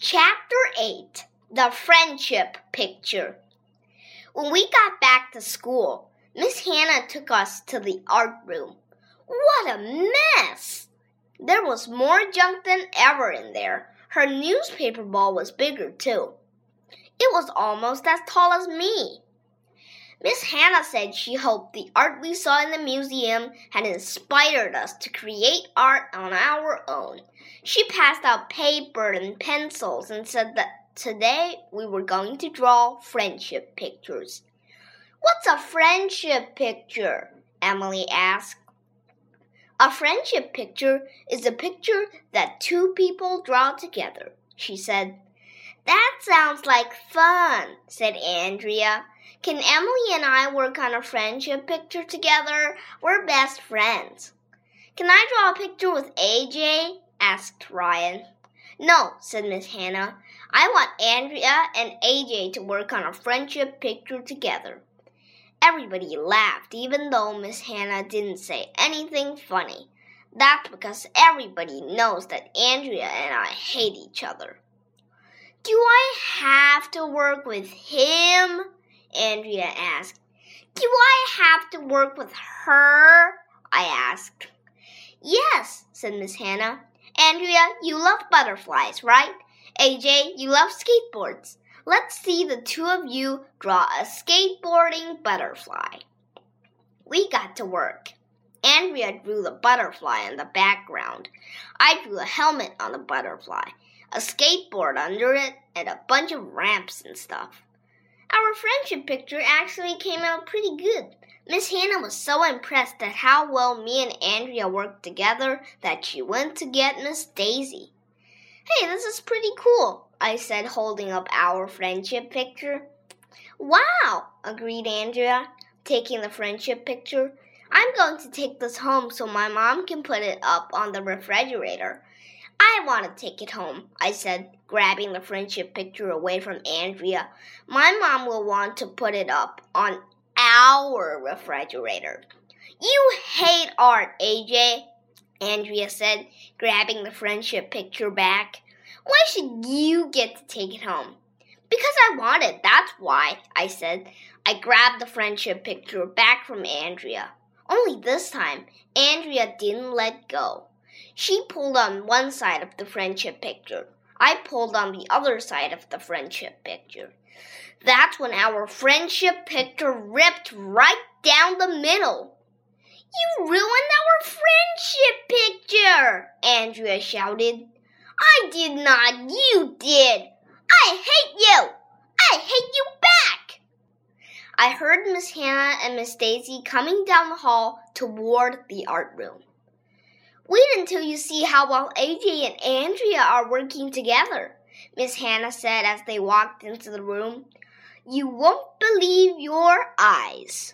Chapter 8 The Friendship Picture. When we got back to school, Miss Hannah took us to the art room. What a mess! There was more junk than ever in there. Her newspaper ball was bigger, too. It was almost as tall as me. Miss Hannah said she hoped the art we saw in the museum had inspired us to create art on our own. She passed out paper and pencils and said that today we were going to draw friendship pictures. What's a friendship picture? Emily asked. A friendship picture is a picture that two people draw together, she said. That sounds like fun, said Andrea. Can Emily and I work on a friendship picture together? We're best friends. Can I draw a picture with AJ? asked Ryan. No, said Miss Hannah. I want Andrea and AJ to work on a friendship picture together. Everybody laughed, even though Miss Hannah didn't say anything funny. That's because everybody knows that Andrea and I hate each other. Do I have to work with him? Andrea asked. Do I have to work with her? I asked. Yes, said Miss Hannah. Andrea, you love butterflies, right? AJ, you love skateboards. Let's see the two of you draw a skateboarding butterfly. We got to work. Andrea drew the butterfly in the background. I drew a helmet on the butterfly a skateboard under it, and a bunch of ramps and stuff. Our friendship picture actually came out pretty good. Miss Hannah was so impressed at how well me and Andrea worked together that she went to get Miss Daisy. Hey, this is pretty cool, I said, holding up our friendship picture. Wow, agreed Andrea, taking the friendship picture. I'm going to take this home so my mom can put it up on the refrigerator. I want to take it home, I said, grabbing the friendship picture away from Andrea. My mom will want to put it up on our refrigerator. You hate art, AJ, Andrea said, grabbing the friendship picture back. Why should you get to take it home? Because I want it, that's why, I said. I grabbed the friendship picture back from Andrea. Only this time, Andrea didn't let go. She pulled on one side of the friendship picture. I pulled on the other side of the friendship picture. That's when our friendship picture ripped right down the middle. You ruined our friendship picture, Andrea shouted. I did not, you did. I hate you. I hate you back. I heard Miss Hannah and Miss Daisy coming down the hall toward the art room. Wait until you see how well AJ and Andrea are working together, Miss Hannah said as they walked into the room. You won't believe your eyes.